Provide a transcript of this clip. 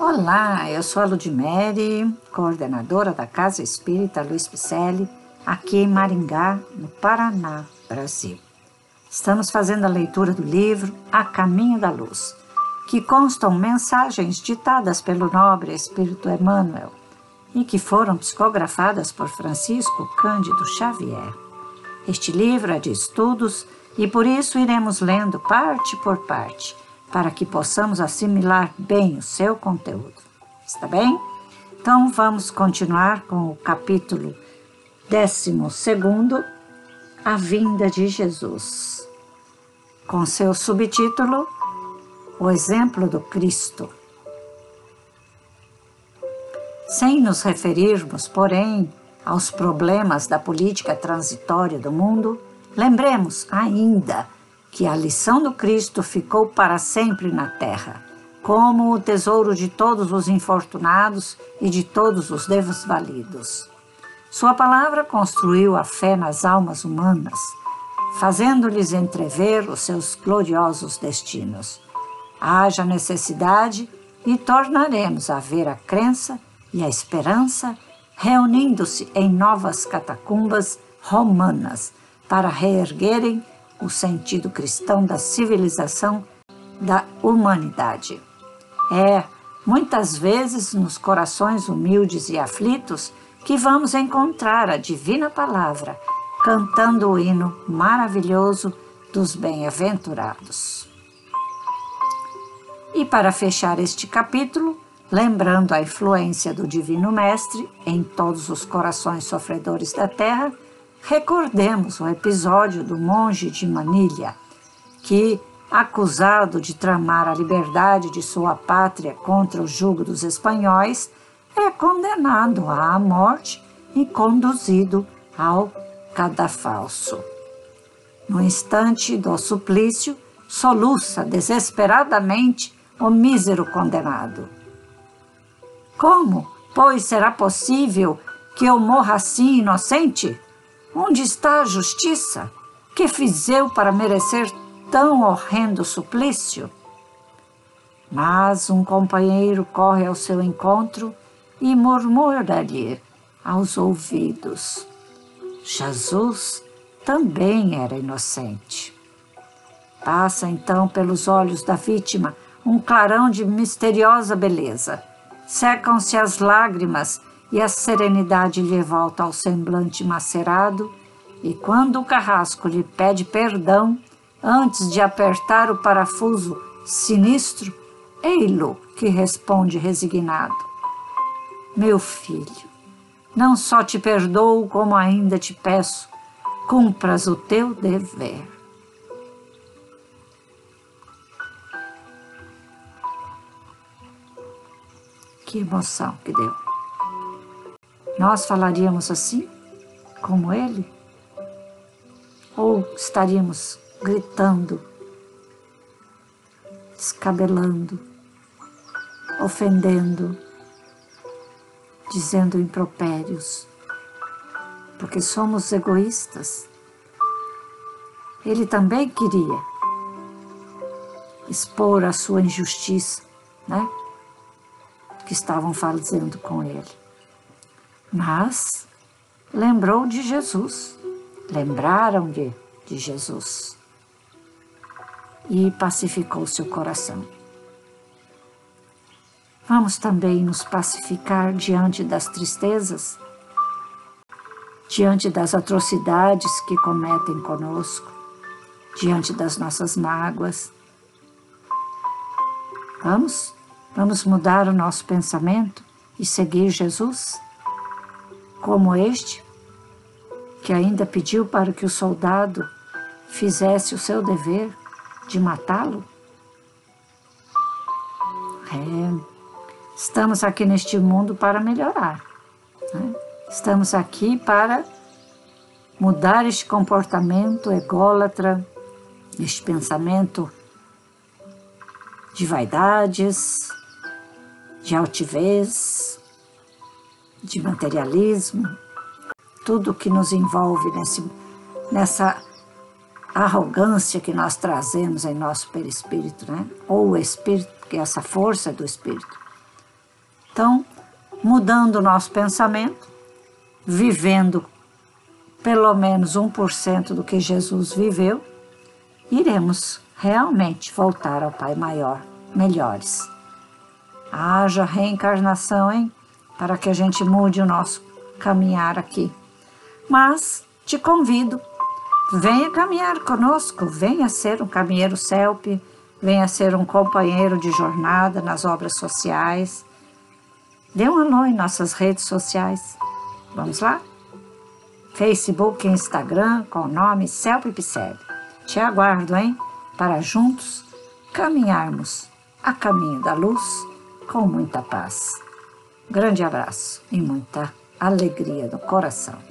Olá, eu sou a Ludmere, coordenadora da Casa Espírita Luiz Picelli, aqui em Maringá, no Paraná, Brasil. Estamos fazendo a leitura do livro A Caminho da Luz, que constam mensagens ditadas pelo nobre Espírito Emmanuel e que foram psicografadas por Francisco Cândido Xavier. Este livro é de estudos e por isso iremos lendo parte por parte para que possamos assimilar bem o seu conteúdo. Está bem? Então vamos continuar com o capítulo 12, A Vinda de Jesus, com seu subtítulo O Exemplo do Cristo. Sem nos referirmos, porém, aos problemas da política transitória do mundo, lembremos ainda que a lição do Cristo ficou para sempre na terra, como o tesouro de todos os infortunados e de todos os desvalidos. Sua palavra construiu a fé nas almas humanas, fazendo-lhes entrever os seus gloriosos destinos. Haja necessidade e tornaremos a ver a crença e a esperança reunindo-se em novas catacumbas romanas para reerguerem o sentido cristão da civilização da humanidade. É, muitas vezes, nos corações humildes e aflitos, que vamos encontrar a divina palavra, cantando o hino maravilhoso dos bem-aventurados. E para fechar este capítulo, lembrando a influência do Divino Mestre em todos os corações sofredores da terra, Recordemos o episódio do monge de Manilha, que, acusado de tramar a liberdade de sua pátria contra o jugo dos espanhóis, é condenado à morte e conduzido ao cadafalso. No instante do suplício, soluça desesperadamente o mísero condenado. Como, pois, será possível que eu morra assim inocente? Onde está a justiça? Que fiz eu para merecer tão horrendo suplício? Mas um companheiro corre ao seu encontro e murmura-lhe aos ouvidos: Jesus também era inocente. Passa então pelos olhos da vítima um clarão de misteriosa beleza. Secam-se as lágrimas e a serenidade lhe volta ao semblante macerado, e quando o carrasco lhe pede perdão, antes de apertar o parafuso sinistro, ei-lo que responde resignado: Meu filho, não só te perdoo, como ainda te peço, cumpras o teu dever. Que emoção que deu. Nós falaríamos assim, como ele? Ou estaríamos gritando, descabelando, ofendendo, dizendo impropérios, porque somos egoístas. Ele também queria expor a sua injustiça, né? Que estavam fazendo com ele mas lembrou de Jesus, lembraram-lhe de Jesus e pacificou seu coração. Vamos também nos pacificar diante das tristezas, diante das atrocidades que cometem conosco, diante das nossas mágoas. Vamos? Vamos mudar o nosso pensamento e seguir Jesus? Como este, que ainda pediu para que o soldado fizesse o seu dever de matá-lo? É, estamos aqui neste mundo para melhorar. Né? Estamos aqui para mudar este comportamento ególatra, este pensamento de vaidades, de altivez, de materialismo, tudo que nos envolve nesse, nessa arrogância que nós trazemos em nosso perispírito, né? ou o espírito, porque essa força do espírito. Então, mudando o nosso pensamento, vivendo pelo menos 1% do que Jesus viveu, iremos realmente voltar ao Pai Maior melhores. Haja reencarnação, hein? Para que a gente mude o nosso caminhar aqui. Mas te convido, venha caminhar conosco, venha ser um caminheiro CELP, venha ser um companheiro de jornada nas obras sociais. Dê um alô em nossas redes sociais. Vamos lá? Facebook e Instagram com o nome Celpe Picele. Te aguardo, hein? Para juntos caminharmos a caminho da luz com muita paz. Grande abraço e muita alegria no coração.